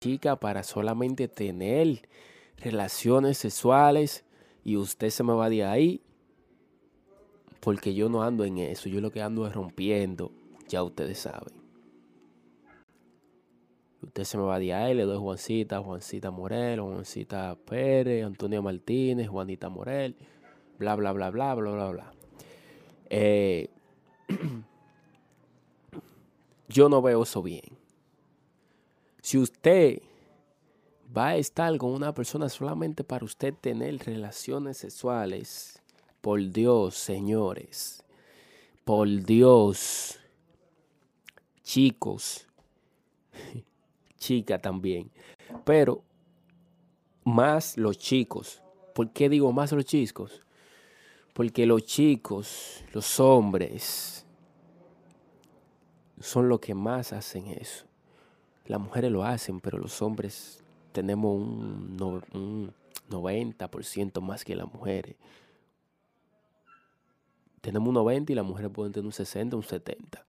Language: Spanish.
chica para solamente tener relaciones sexuales y usted se me va de ahí porque yo no ando en eso, yo lo que ando es rompiendo, ya ustedes saben. Usted se me va de ahí, le doy Juancita, Juancita Morel, Juancita Pérez, Antonio Martínez, Juanita Morel, bla, bla, bla, bla, bla, bla, bla. Eh, yo no veo eso bien. Si usted va a estar con una persona solamente para usted tener relaciones sexuales, por Dios, señores, por Dios, chicos, chica también, pero más los chicos. ¿Por qué digo más los chicos? Porque los chicos, los hombres, son los que más hacen eso. Las mujeres lo hacen, pero los hombres tenemos un, 90% más que las mujeres. Tenemos un 90 y las mujeres pueden tener un 60, un 70.